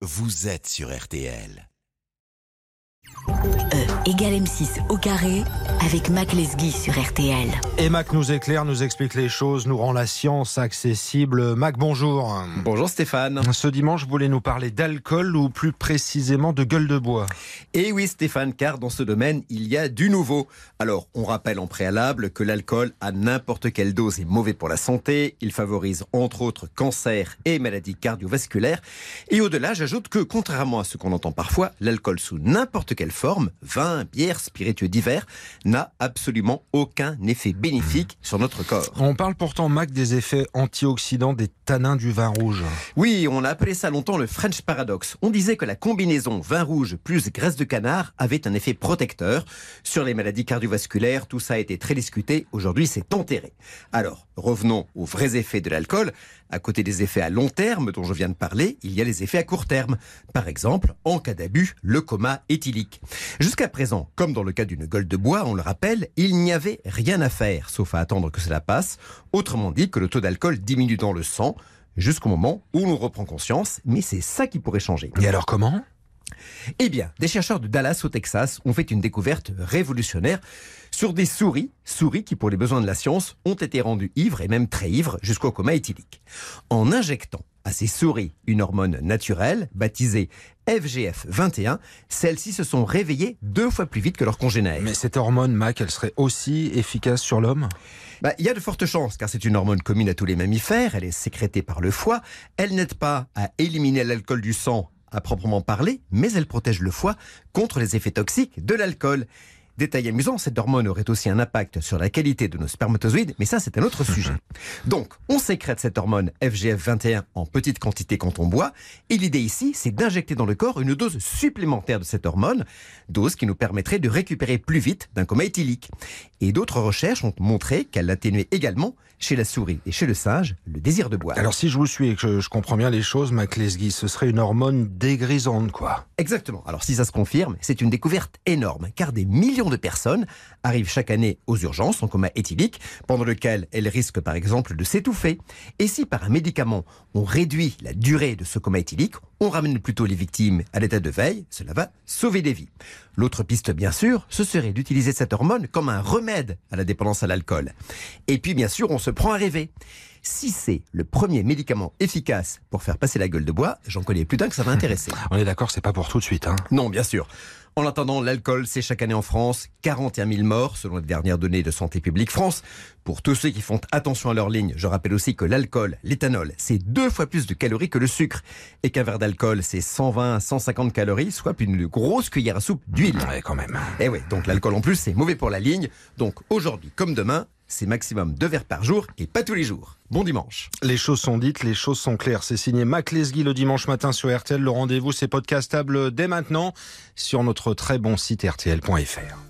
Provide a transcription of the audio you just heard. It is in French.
vous êtes sur RTL. E égale M6 au carré avec Mac Lesguy sur RTL. Et Mac nous éclaire, nous explique les choses, nous rend la science accessible. Mac, bonjour. Bonjour Stéphane. Ce dimanche, vous voulez nous parler d'alcool ou plus précisément de gueule de bois? Et oui Stéphane, car dans ce domaine, il y a du nouveau. Alors, on rappelle en préalable que l'alcool à n'importe quelle dose est mauvais pour la santé. Il favorise entre autres cancer et maladies cardiovasculaires. Et au-delà, j'ajoute que contrairement à ce qu'on entend parfois, l'alcool sous n'importe quelle forme, vin, bière, spiritueux divers, n'a absolument aucun effet bénéfique sur notre corps. On parle pourtant, Mac, des effets antioxydants des tanins du vin rouge. Oui, on a appelé ça longtemps le French Paradox. On disait que la combinaison vin rouge plus graisse de canard avait un effet protecteur sur les maladies cardiovasculaires. Tout ça a été très discuté. Aujourd'hui, c'est enterré. Alors, revenons aux vrais effets de l'alcool. À côté des effets à long terme dont je viens de parler, il y a les effets à court terme. Par exemple, en cas d'abus, le coma éthylique. Jusqu'à présent, comme dans le cas d'une gueule de bois, on le rappelle, il n'y avait rien à faire, sauf à attendre que cela passe. Autrement dit, que le taux d'alcool diminue dans le sang jusqu'au moment où l'on reprend conscience, mais c'est ça qui pourrait changer. Et alors comment? Eh bien, des chercheurs de Dallas au Texas ont fait une découverte révolutionnaire sur des souris, souris qui pour les besoins de la science ont été rendues ivres et même très ivres jusqu'au coma éthylique. En injectant à ces souris une hormone naturelle baptisée FGF21, celles-ci se sont réveillées deux fois plus vite que leurs congénères. Mais cette hormone, Mac, elle serait aussi efficace sur l'homme? Bah, il y a de fortes chances, car c'est une hormone commune à tous les mammifères, elle est sécrétée par le foie, elle n'aide pas à éliminer l'alcool du sang à proprement parler, mais elle protège le foie contre les effets toxiques de l'alcool. Détail amusant, cette hormone aurait aussi un impact sur la qualité de nos spermatozoïdes, mais ça c'est un autre sujet. Donc, on sécrète cette hormone FGF21 en petite quantité quand on boit, et l'idée ici, c'est d'injecter dans le corps une dose supplémentaire de cette hormone, dose qui nous permettrait de récupérer plus vite d'un coma éthylique. Et d'autres recherches ont montré qu'elle atténuait également chez la souris et chez le singe le désir de boire. Alors si je vous suis et que je, comprends bien les choses, Mac Lesguy, ce serait une hormone dégrisante, quoi. Exactement. Alors si ça se confirme, c'est une découverte énorme, car des millions de personnes arrivent chaque année aux urgences en coma éthylique, pendant lequel elles risquent par exemple de s'étouffer. Et si par un médicament on réduit la durée de ce coma éthylique, on ramène plutôt les victimes à l'état de veille, cela va sauver des vies. L'autre piste, bien sûr, ce serait d'utiliser cette hormone comme un remède à la dépendance à l'alcool. Et puis, bien sûr, on se prend à rêver. Si c'est le premier médicament efficace pour faire passer la gueule de bois, j'en connais plus d'un que ça va intéresser. On est d'accord, c'est pas pour tout de suite. Hein. Non, bien sûr. En attendant, l'alcool, c'est chaque année en France 41 000 morts, selon les dernières données de Santé publique France. Pour tous ceux qui font attention à leur ligne, je rappelle aussi que l'alcool, l'éthanol, c'est deux fois plus de calories que le sucre. Et qu'un verre d'alcool, c'est 120 à 150 calories, soit une grosse cuillère à soupe d'huile. Ouais, quand même. Et oui, donc l'alcool en plus, c'est mauvais pour la ligne. Donc aujourd'hui, comme demain, c'est maximum deux verres par jour et pas tous les jours. Bon dimanche. Les choses sont dites, les choses sont claires. C'est signé Mac Lesguy le dimanche matin sur RTL. Le rendez-vous, c'est podcastable dès maintenant sur notre très bon site rtl.fr.